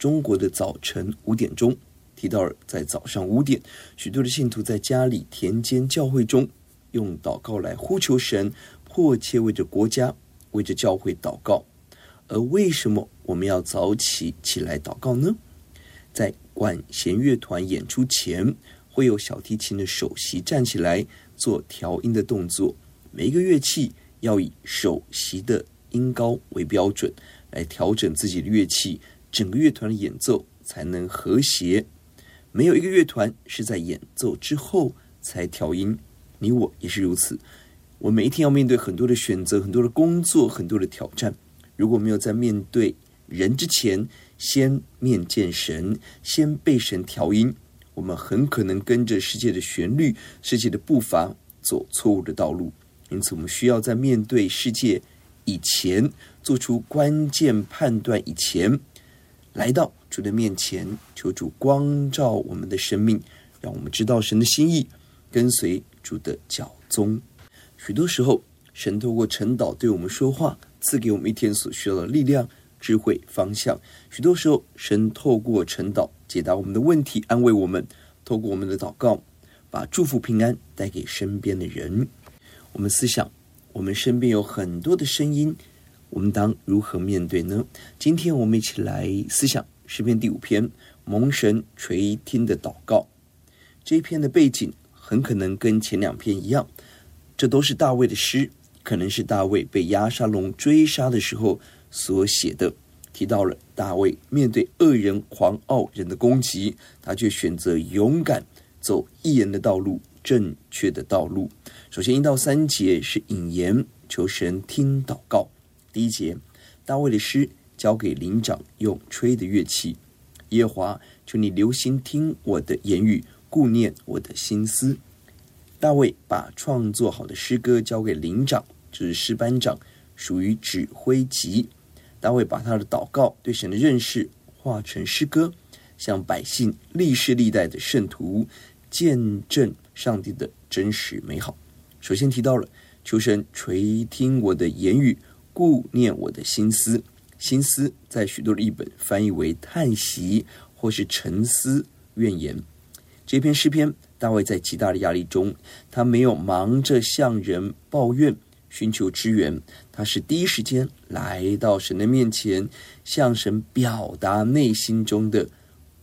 中国的早晨五点钟》，提到了在早上五点，许多的信徒在家里、田间、教会中，用祷告来呼求神，迫切为着国家、为着教会祷告。而为什么我们要早起起来祷告呢？在管弦乐团演出前，会有小提琴的首席站起来做调音的动作。每一个乐器要以首席的音高为标准来调整自己的乐器，整个乐团的演奏才能和谐。没有一个乐团是在演奏之后才调音。你我也是如此。我每一天要面对很多的选择，很多的工作，很多的挑战。如果没有在面对人之前，先面见神，先被神调音，我们很可能跟着世界的旋律、世界的步伐走错误的道路。因此，我们需要在面对世界以前，做出关键判断以前，来到主的面前，求主光照我们的生命，让我们知道神的心意，跟随主的脚踪。许多时候，神透过晨祷对我们说话，赐给我们一天所需要的力量。智慧方向，许多时候，神透过晨祷解答我们的问题，安慰我们；透过我们的祷告，把祝福平安带给身边的人。我们思想，我们身边有很多的声音，我们当如何面对呢？今天我们一起来思想诗篇第五篇，蒙神垂听的祷告。这一篇的背景很可能跟前两篇一样，这都是大卫的诗，可能是大卫被押沙龙追杀的时候。所写的提到了大卫面对恶人、狂傲人的攻击，他却选择勇敢走义人的道路、正确的道路。首先一到三节是引言，求神听祷告。第一节，大卫的诗交给灵长用吹的乐器。耶华，求你留心听我的言语，顾念我的心思。大卫把创作好的诗歌交给灵长，就是诗班长，属于指挥级。大卫把他的祷告、对神的认识化成诗歌，向百姓历世历代的圣徒见证上帝的真实美好。首先提到了求神垂听我的言语，顾念我的心思。心思在许多的译本翻译为叹息或是沉思、怨言。这篇诗篇，大卫在极大的压力中，他没有忙着向人抱怨。寻求支援，他是第一时间来到神的面前，向神表达内心中的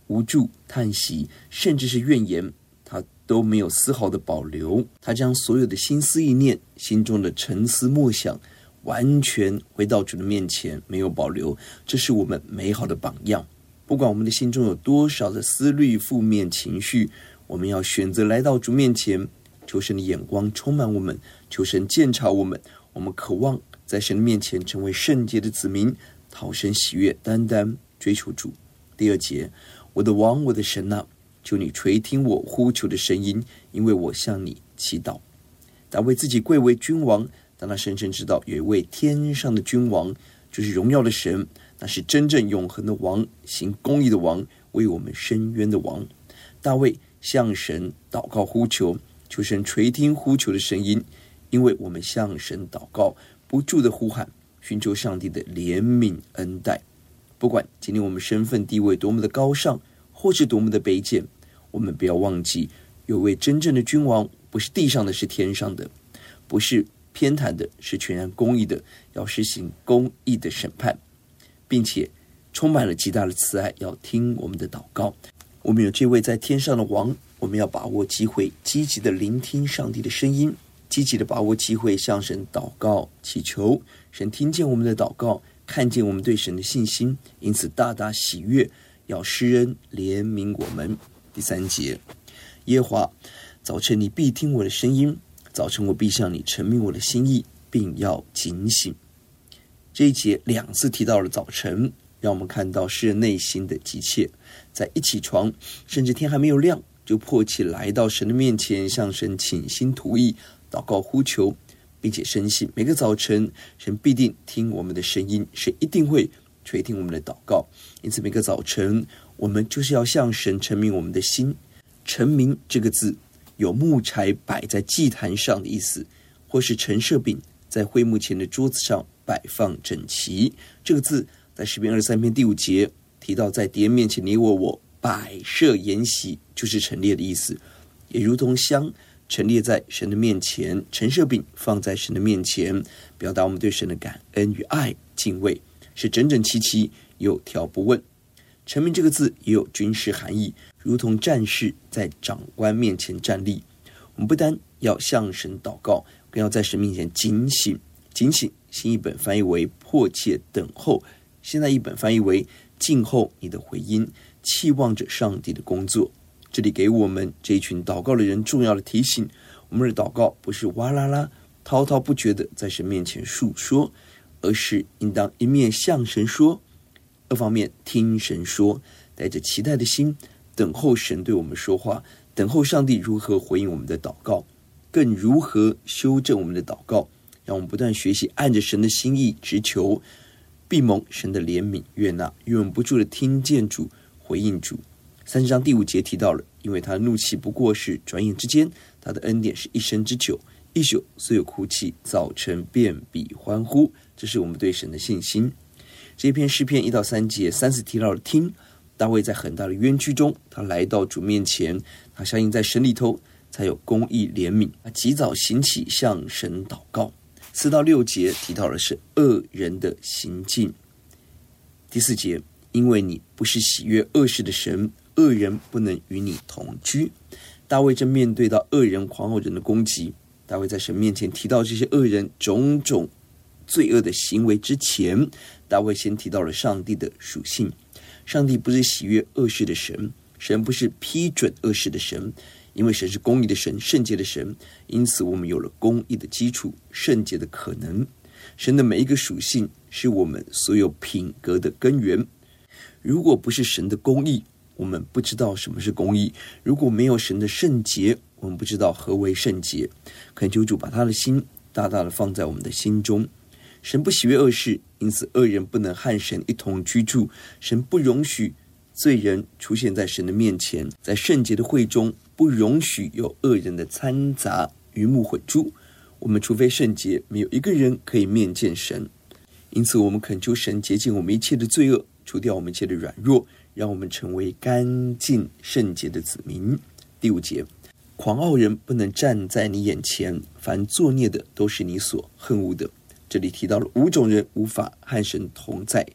无助、叹息，甚至是怨言，他都没有丝毫的保留。他将所有的心思意念、心中的沉思默想，完全回到主的面前，没有保留。这是我们美好的榜样。不管我们的心中有多少的思虑、负面情绪，我们要选择来到主面前。求神的眼光充满我们，求神鉴察我们。我们渴望在神的面前成为圣洁的子民，讨神喜悦，单单追求主。第二节，我的王，我的神啊，求你垂听我呼求的声音，因为我向你祈祷。大卫自己贵为君王，但他深深知道有一位天上的君王，就是荣耀的神，那是真正永恒的王，行公义的王，为我们伸冤的王。大卫向神祷告呼求。求神垂听呼求的声音，因为我们向神祷告，不住的呼喊，寻求上帝的怜悯恩待。不管今天我们身份地位多么的高尚，或是多么的卑贱，我们不要忘记，有位真正的君王，不是地上的，是天上的；不是偏袒的，是全然公义的，要实行公义的审判。并且充满了极大的慈爱，要听我们的祷告。我们有这位在天上的王，我们要把握机会，积极的聆听上帝的声音，积极的把握机会向神祷告祈求。神听见我们的祷告，看见我们对神的信心，因此大大喜悦，要施恩怜悯我们。第三节，耶华，早晨你必听我的声音，早晨我必向你陈明我的心意，并要警醒。这一节两次提到了早晨，让我们看到诗人内心的急切，在一起床，甚至天还没有亮，就迫切来到神的面前，向神倾心吐意，祷告呼求，并且深信每个早晨神必定听我们的声音，神一定会垂听我们的祷告。因此，每个早晨我们就是要向神陈明我们的心。陈明这个字有木柴摆在祭坛上的意思，或是陈设饼在会幕前的桌子上。摆放整齐，这个字在诗篇二十三篇第五节提到，在敌人面前你我我摆设筵席，就是陈列的意思，也如同香陈列在神的面前，陈设饼放在神的面前，表达我们对神的感恩与爱敬畏，是整整齐齐，有条不紊。陈明这个字也有军事含义，如同战士在长官面前站立。我们不单要向神祷告，更要在神面前警醒。警醒，新译本翻译为迫切等候，现在一本翻译为静候你的回音，期望着上帝的工作。这里给我们这一群祷告的人重要的提醒：我们的祷告不是哇啦啦滔滔不绝的在神面前述说，而是应当一面向神说，二方面听神说，带着期待的心等候神对我们说话，等候上帝如何回应我们的祷告，更如何修正我们的祷告。让我们不断学习，按着神的心意直求，必蒙神的怜悯悦纳，永不住的听见主回应主。三十章第五节提到了，因为他的怒气不过是转眼之间，他的恩典是一生之久。一宿虽有哭泣，早晨便比欢呼。这是我们对神的信心。这篇诗篇一到三节三次提到了听。大卫在很大的冤屈中，他来到主面前，他相信在神里头才有公义怜悯，他及早醒起向神祷告。四到六节提到的是恶人的行径。第四节，因为你不是喜悦恶事的神，恶人不能与你同居。大卫正面对到恶人狂傲人的攻击，大卫在神面前提到这些恶人种种罪恶的行为之前，大卫先提到了上帝的属性。上帝不是喜悦恶事的神，神不是批准恶事的神。因为神是公义的神，圣洁的神，因此我们有了公义的基础，圣洁的可能。神的每一个属性是我们所有品格的根源。如果不是神的公义，我们不知道什么是公义；如果没有神的圣洁，我们不知道何为圣洁。恳求主把他的心大大的放在我们的心中。神不喜悦恶事，因此恶人不能和神一同居住。神不容许罪人出现在神的面前，在圣洁的会中。不容许有恶人的掺杂，鱼目混珠。我们除非圣洁，没有一个人可以面见神。因此，我们恳求神洁净我们一切的罪恶，除掉我们一切的软弱，让我们成为干净圣洁的子民。第五节，狂傲人不能站在你眼前，凡作孽的都是你所恨恶的。这里提到了五种人无法和神同在。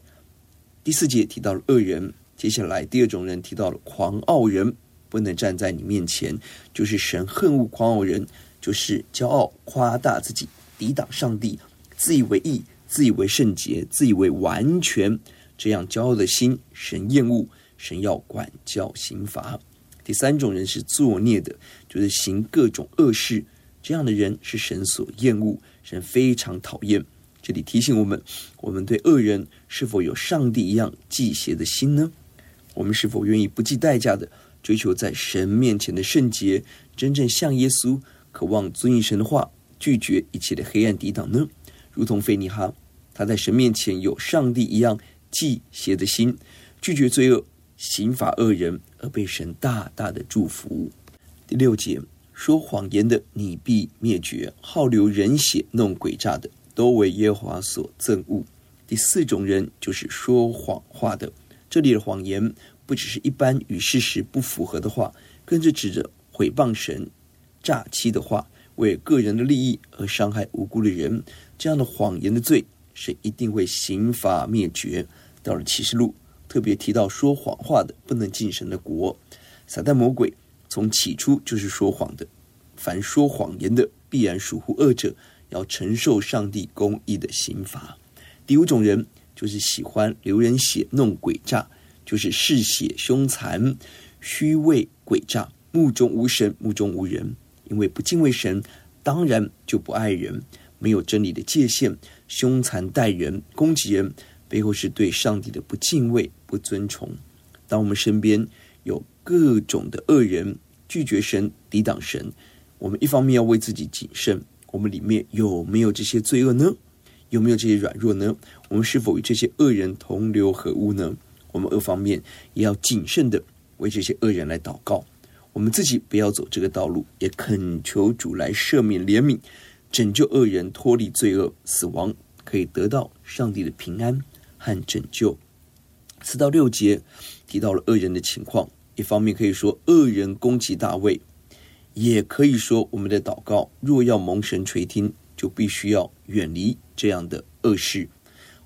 第四节提到了恶人，接下来第二种人提到了狂傲人。不能站在你面前，就是神恨恶狂傲人，就是骄傲夸大自己，抵挡上帝，自以为义，自以为圣洁，自以为完全，这样骄傲的心，神厌恶，神要管教刑罚。第三种人是作孽的，就是行各种恶事，这样的人是神所厌恶，神非常讨厌。这里提醒我们，我们对恶人是否有上帝一样忌邪的心呢？我们是否愿意不计代价的？追求在神面前的圣洁，真正像耶稣，渴望遵行神的话，拒绝一切的黑暗抵挡呢？如同菲尼哈，他在神面前有上帝一样忌邪的心，拒绝罪恶，刑罚恶人，而被神大大的祝福。第六节，说谎言的，你必灭绝；好流人血、弄诡诈的，都为耶和华所憎恶。第四种人就是说谎话的，这里的谎言。不只是一般与事实不符合的话，更是指着毁谤神、诈欺的话，为个人的利益而伤害无辜的人，这样的谎言的罪，神一定会刑罚灭绝。到了启示录，特别提到说谎话的不能进神的国。撒旦魔鬼从起初就是说谎的，凡说谎言的必然属乎恶者，要承受上帝公义的刑罚。第五种人就是喜欢流人血、弄诡诈，就是嗜血、凶残、虚伪、诡诈，目中无神、目中无人，因为不敬畏神，当然就不爱人，没有真理的界限，凶残待人、攻击人，背后是对上帝的不敬畏、不尊崇。当我们身边有各种的恶人拒绝神、抵挡神，我们一方面要为自己谨慎，我们里面有没有这些罪恶呢？有没有这些软弱呢？我们是否与这些恶人同流合污呢？我们二方面也要谨慎的为这些恶人来祷告，我们自己不要走这个道路，也恳求主来赦免、怜悯、拯救恶人脱离罪恶、死亡，可以得到上帝的平安和拯救。四到六节提到了恶人的情况。一方面可以说恶人攻击大卫，也可以说我们的祷告若要蒙神垂听，就必须要远离这样的恶事：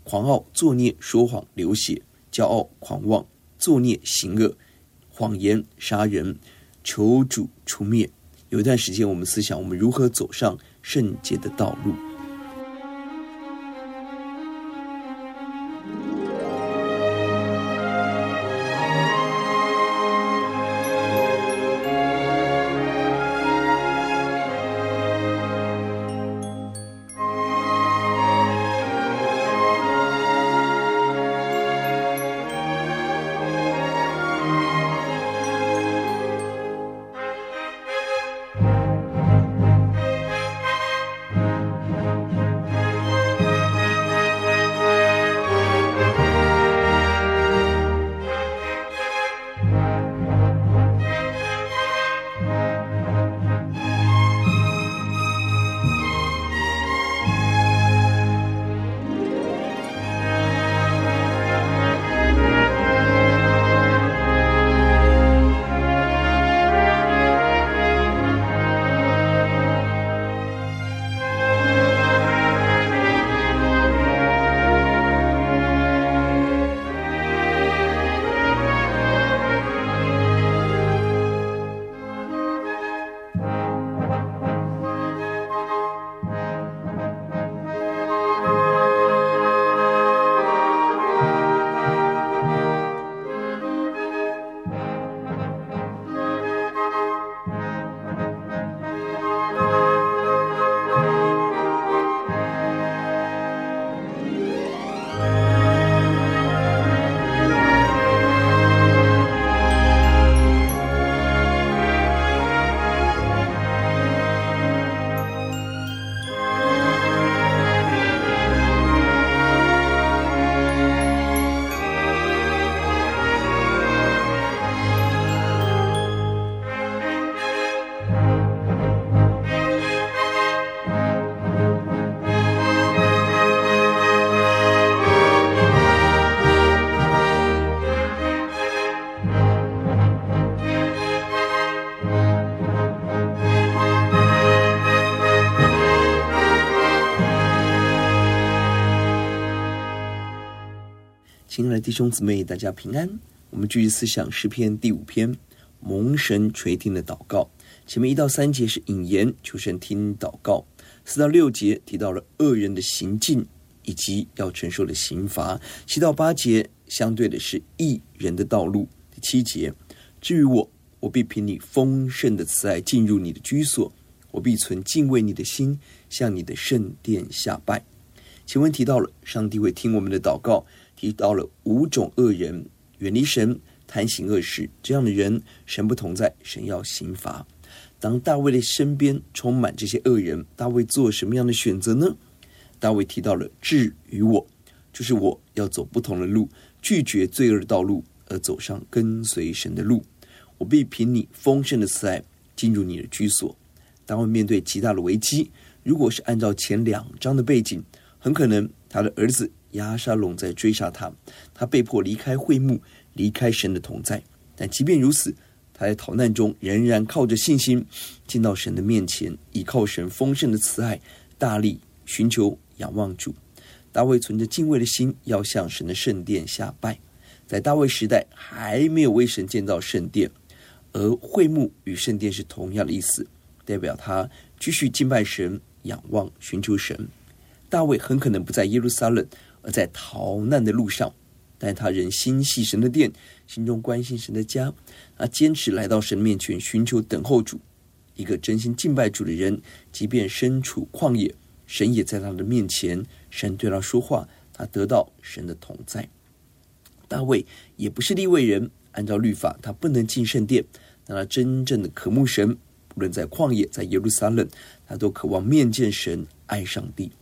狂傲、作孽、说谎、流血、骄傲、狂妄、作孽、行恶、谎言、杀人，求主除灭。有一段时间，我们思想我们如何走上圣洁的道路。弟兄姊妹，大家平安。我们继续思想诗篇第五篇，蒙神垂听的祷告。前面一到三节是引言，求神听祷告；四到六节提到了恶人的行径以及要承受的刑罚；七到八节相对的是义人的道路。第七节，至于我，我必凭你丰盛的慈爱进入你的居所，我必存敬畏你的心，向你的圣殿下拜。前文提到了上帝会听我们的祷告。提到了五种恶人，远离神，贪行恶事，这样的人，神不同在，神要刑罚。当大卫的身边充满这些恶人，大卫做什么样的选择呢？大卫提到了至于我，就是我要走不同的路，拒绝罪恶的道路，而走上跟随神的路。我必凭你丰盛的慈爱进入你的居所。大卫面对极大的危机，如果是按照前两章的背景，很可能他的儿子。亚沙龙在追杀他，他被迫离开会幕，离开神的同在。但即便如此，他在逃难中仍然靠着信心进到神的面前，依靠神丰盛的慈爱，大力寻求仰望主。大卫存着敬畏的心，要向神的圣殿下拜。在大卫时代，还没有为神建造圣殿，而会幕与圣殿是同样的意思，代表他继续敬拜神、仰望、寻求神。大卫很可能不在耶路撒冷，而在逃难的路上，但他仍心系神的殿，心中关心神的家，他坚持来到神面前寻求等候主。一个真心敬拜主的人，即便身处旷野，神也在他的面前。神对他说话，他得到神的同在。大卫也不是立位人，按照律法，他不能进圣殿。但他真正的渴慕神，无论在旷野，在耶路撒冷，他都渴望面见神，爱上帝。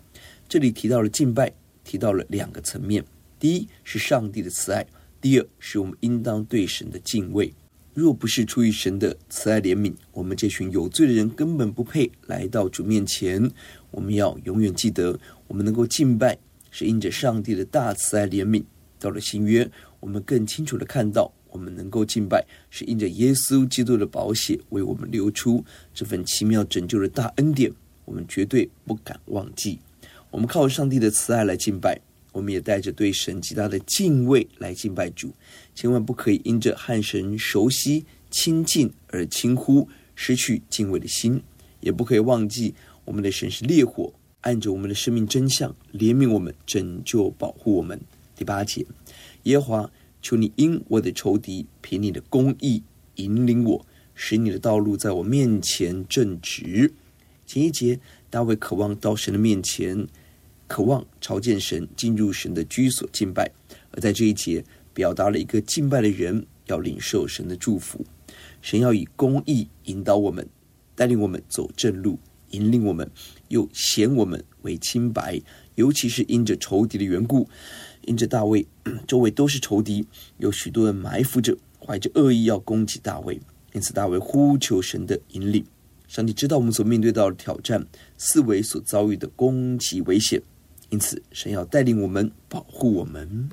这里提到了敬拜，提到了两个层面：第一是上帝的慈爱；第二是我们应当对神的敬畏。若不是出于神的慈爱怜悯，我们这群有罪的人根本不配来到主面前。我们要永远记得，我们能够敬拜，是因着上帝的大慈爱怜悯。到了新约，我们更清楚地看到，我们能够敬拜，是因着耶稣基督的宝血为我们流出这份奇妙拯救的大恩典，我们绝对不敢忘记。我们靠上帝的慈爱来敬拜。我们也带着对神极大的敬畏来敬拜主，千万不可以因着和神熟悉亲近而轻忽，失去敬畏的心；也不可以忘记我们的神是烈火，按着我们的生命真相怜悯我们，拯救保护我们。第八节，耶和华，求你因我的仇敌凭你的公义引领我，使你的道路在我面前正直。前一节，大卫渴望到神的面前。渴望朝见神，进入神的居所敬拜，而在这一节表达了一个敬拜的人要领受神的祝福。神要以公义引导我们，带领我们走正路，引领我们，又显我们为清白。尤其是因着仇敌的缘故，因着大卫周围都是仇敌，有许多人埋伏着，怀着恶意要攻击大卫。因此，大卫呼求神的引领。上帝知道我们所面对到的挑战，四维所遭遇的攻击危险。因此，神要带领我们，保护我们，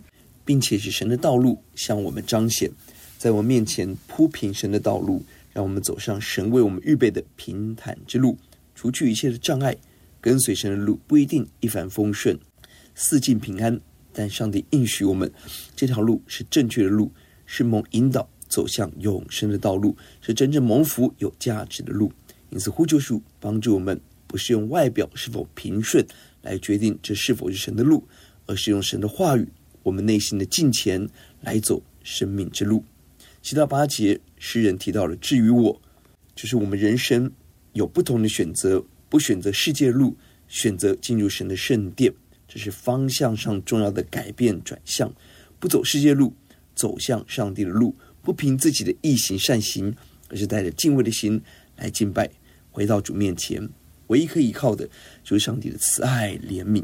并且使神的道路向我们彰显，在我们面前铺平神的道路，让我们走上神为我们预备的平坦之路，除去一切的障碍。跟随神的路不一定一帆风顺，四境平安，但上帝应许我们，这条路是正确的路，是蒙引导走向永生的道路，是真正蒙福有价值的路。因此，呼救主帮助我们，不是用外表是否平顺。来决定这是否是神的路，而是用神的话语，我们内心的敬虔来走生命之路。七到八节，诗人提到了至于我，就是我们人生有不同的选择，不选择世界路，选择进入神的圣殿，这是方向上重要的改变转向，不走世界路，走向上帝的路，不凭自己的意行善行，而是带着敬畏的心来敬拜，回到主面前。唯一可以依靠的，就是上帝的慈爱怜悯。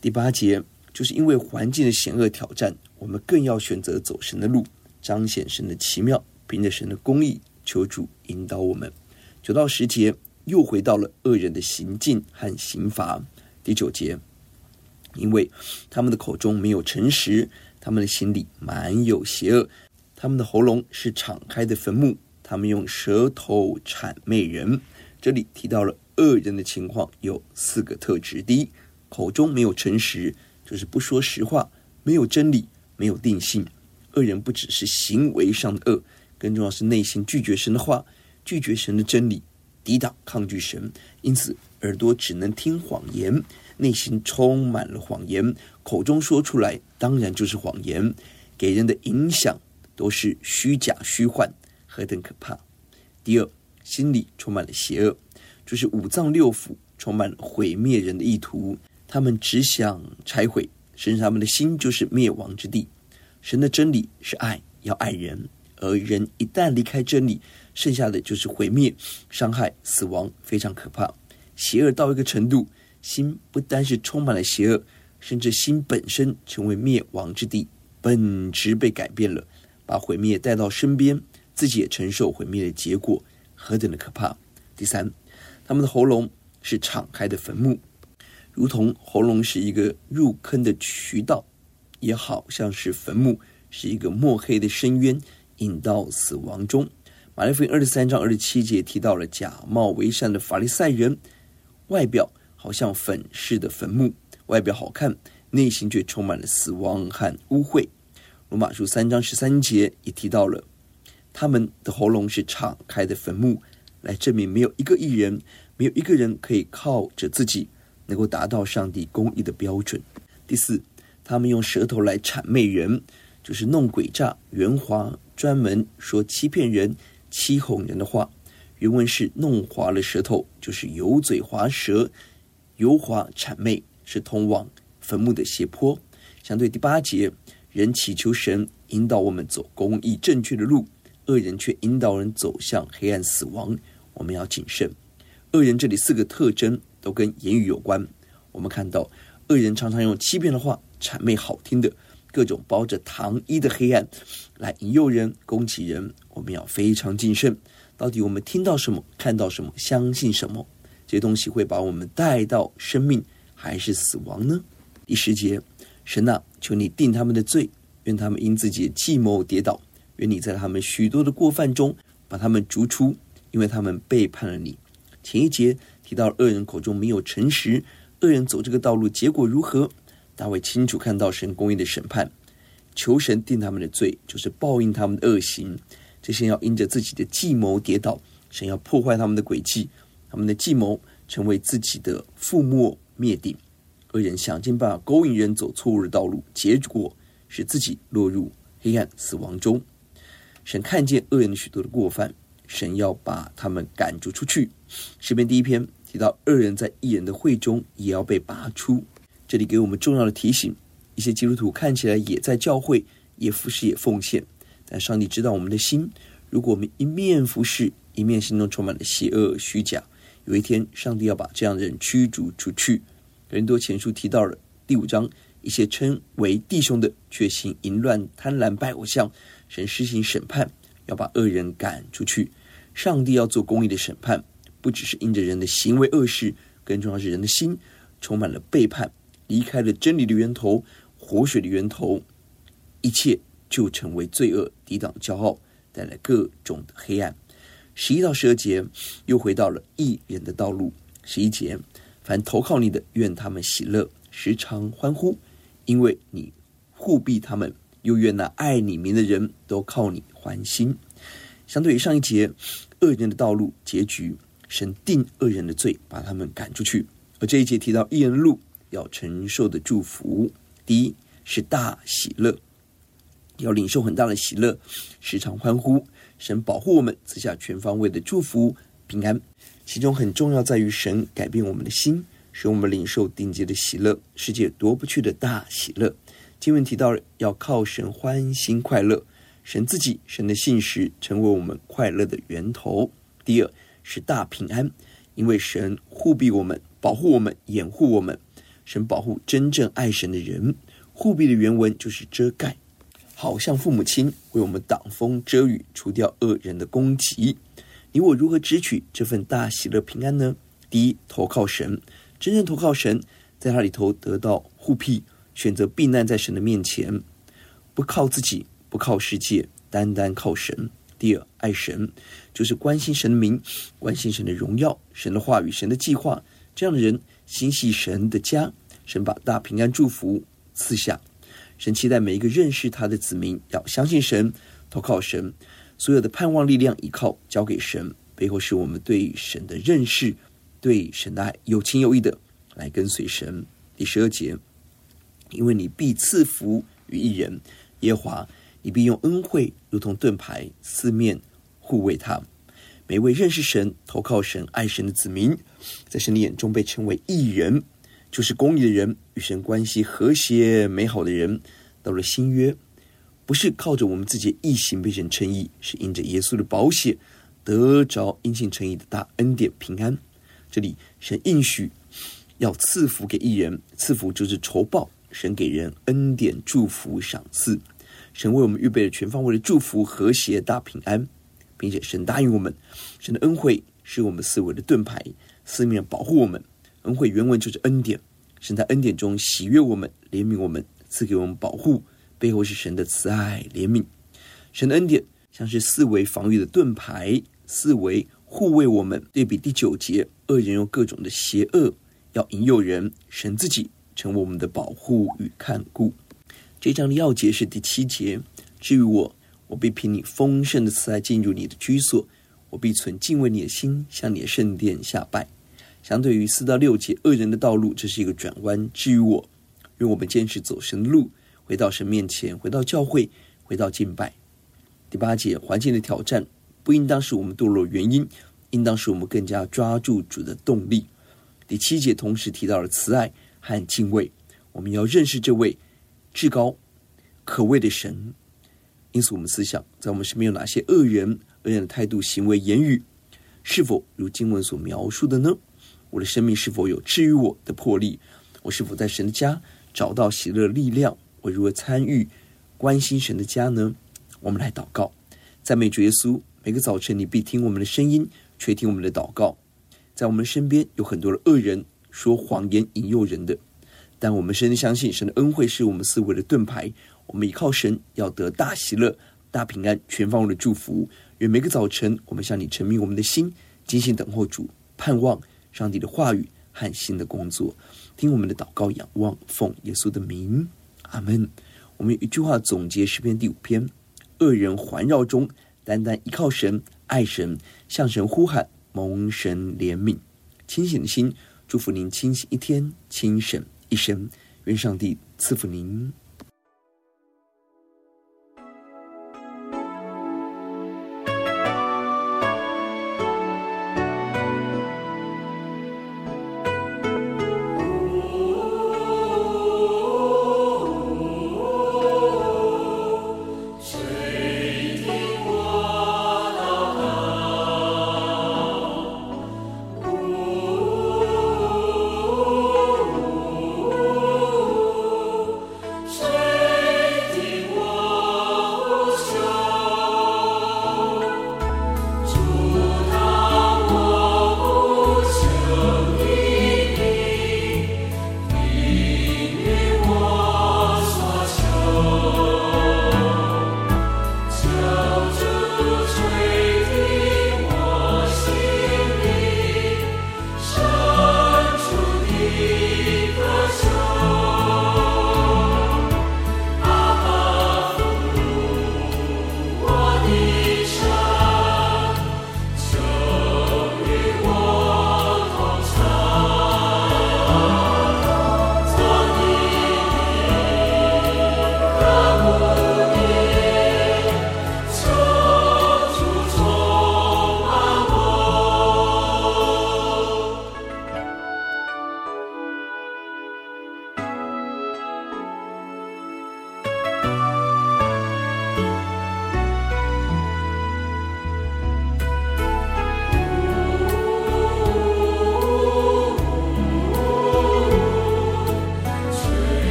第八节，就是因为环境的险恶挑战，我们更要选择走神的路，彰显神的奇妙，凭着神的公义，求主引导我们。九到十节，又回到了恶人的行径和刑罚。第九节，因为他们的口中没有诚实，他们的心里满有邪恶，他们的喉咙是敞开的坟墓，他们用舌头谄媚人。这里提到了。恶人的情况有四个特质：第一，口中没有诚实，就是不说实话，没有真理，没有定性。恶人不只是行为上的恶，更重要是内心拒绝神的话，拒绝神的真理，抵挡抗拒神，因此耳朵只能听谎言，内心充满了谎言，口中说出来当然就是谎言，给人的影响都是虚假虚幻，何等可怕！第二，心里充满了邪恶。就是五脏六腑充满了毁灭人的意图，他们只想拆毁，甚至他们的心就是灭亡之地。神的真理是爱，要爱人，而人一旦离开真理，剩下的就是毁灭、伤害、死亡，非常可怕。邪恶到一个程度，心不单是充满了邪恶，甚至心本身成为灭亡之地，本质被改变了，把毁灭带到身边，自己也承受毁灭的结果，何等的可怕！第三。他们的喉咙是敞开的坟墓，如同喉咙是一个入坑的渠道，也好像是坟墓，是一个墨黑的深渊，引到死亡中。马太福音二十三章二十七节提到了假冒为善的法利赛人，外表好像粉饰的坟墓，外表好看，内心却充满了死亡和污秽。罗马书三章十三节也提到了，他们的喉咙是敞开的坟墓，来证明没有一个艺人，没有一个人可以靠着自己能够达到上帝公义的标准。第四，他们用舌头来谄媚人，就是弄诡诈、圆滑，专门说欺骗人、欺哄人的话。原文是弄滑了舌头，就是油嘴滑舌，油滑谄媚，是通往坟墓的斜坡。相对第八节，人祈求神引导我们走公义正确的路，恶人却引导人走向黑暗死亡。我们要谨慎。恶人这里四个特征都跟言语有关。我们看到，恶人常常用欺骗的话、谄媚好听的各种包着糖衣的黑暗来引诱人、攻击人。我们要非常谨慎。到底我们听到什么，看到什么，相信什么？这些东西会把我们带到生命还是死亡呢？第十节，神啊，求你定他们的罪，愿他们因自己的计谋跌倒，愿你在他们许多的过犯中把他们逐出，因为他们背叛了你。前一节提到恶人口中没有诚实，恶人走这个道路，结果如何？大卫清楚看到神公义的审判，求神定他们的罪，就是报应他们的恶行。这些要因着自己的计谋跌倒，神要破坏他们的诡计，他们的计谋成为自己的覆没灭顶。恶人想尽办法勾引人走错误的道路，结果使自己落入黑暗死亡中。神看见恶人的许多的过犯，神要把他们赶逐出去。诗篇第一篇提到，恶人在义人的会中也要被拔出。这里给我们重要的提醒：一些基督徒看起来也在教会，也服侍，也奉献。但上帝知道我们的心，如果我们一面服侍，一面心中充满了邪恶虚假，有一天上帝要把这样的人驱逐出去。人多前书提到了第五章，一些称为弟兄的，却行淫乱、贪婪、拜偶像，神施行审判，要把恶人赶出去。上帝要做公义的审判，不只是因着人的行为恶事，更重要是人的心充满了背叛，离开了真理的源头、活水的源头，一切。就成为罪恶，抵挡骄傲，带来各种的黑暗。十一到十二节又回到了义人的道路。十一节，凡投靠你的，愿他们喜乐，时常欢呼，因为你护庇他们；又愿那爱你名的人都靠你欢心。相对于上一节，恶人的道路结局，神定恶人的罪，把他们赶出去。而这一节提到义人路要承受的祝福，第一是大喜乐。要领受很大的喜乐，时常欢呼。神保护我们，赐下全方位的祝福平安。其中很重要在于神改变我们的心，使我们领受顶级的喜乐，世界夺不去的大喜乐。经文提到了要靠神欢心快乐，神自己，神的信实成为我们快乐的源头。第二是大平安，因为神护庇我们，保护我们，掩护我们。神保护真正爱神的人，护庇的原文就是遮盖。好像父母亲为我们挡风遮雨，除掉恶人的攻击。你我如何支取这份大喜乐平安呢？第一，投靠神，真正投靠神，在他里头得到护庇，选择避难在神的面前，不靠自己，不靠世界，单单靠神。第二，爱神，就是关心神的名，关心神的荣耀，神的话语，神的计划。这样的人心系神的家，神把大平安祝福赐下。神期待每一个认识他的子民要相信神，投靠神，所有的盼望力量依靠交给神，背后是我们对神的认识，对神的爱有情有义的来跟随神。第十二节，因为你必赐福于一人，耶和华，你必用恩惠如同盾牌四面护卫他。每位认识神、投靠神、爱神的子民，在神的眼中被称为义人。就是公义的人，与神关系和谐美好的人，到了新约，不是靠着我们自己义行被神称义，是因着耶稣的保险得着因信称义的大恩典平安。这里神应许要赐福给义人，赐福就是酬报，神给人恩典祝福赏赐，神为我们预备了全方位的祝福和谐大平安，并且神答应我们，神的恩惠是我们四围的盾牌，四面保护我们。恩惠原文就是恩典，神在恩典中喜悦我们，怜悯我们，赐给我们保护，背后是神的慈爱怜悯。神的恩典像是四围防御的盾牌，四围护卫我们。对比第九节，恶人用各种的邪恶要引诱人，神自己成为我们的保护与看顾。这章的要节是第七节。至于我，我必凭你丰盛的慈爱进入你的居所，我必存敬畏你的心，向你的圣殿下拜。相对于四到六节恶人的道路，这是一个转弯。至于我，愿我们坚持走神的路，回到神面前，回到教会，回到敬拜。第八节环境的挑战，不应当是我们堕落原因，应当是我们更加抓住主的动力。第七节同时提到了慈爱和敬畏，我们要认识这位至高可畏的神。因此，我们思想在我们身边有哪些恶人？恶人的态度、行为、言语，是否如经文所描述的呢？我的生命是否有治愈我的魄力？我是否在神的家找到喜乐的力量？我如何参与关心神的家呢？我们来祷告，赞美主耶稣。每个早晨，你必听我们的声音，垂听我们的祷告。在我们身边有很多的恶人，说谎言引诱人的，但我们深深相信神的恩惠是我们思维的盾牌。我们依靠神，要得大喜乐、大平安、全方位的祝福。愿每个早晨，我们向你陈明我们的心，精心等候主，盼望上帝的话语和新的工作。听我们的祷告，仰望奉耶稣的名，阿门。我们一句话总结诗篇第五篇：恶人环绕中，单单依靠神、爱神，向神呼喊。蒙神怜悯，清醒的心，祝福您清醒一天，清醒一生。愿上帝赐福您。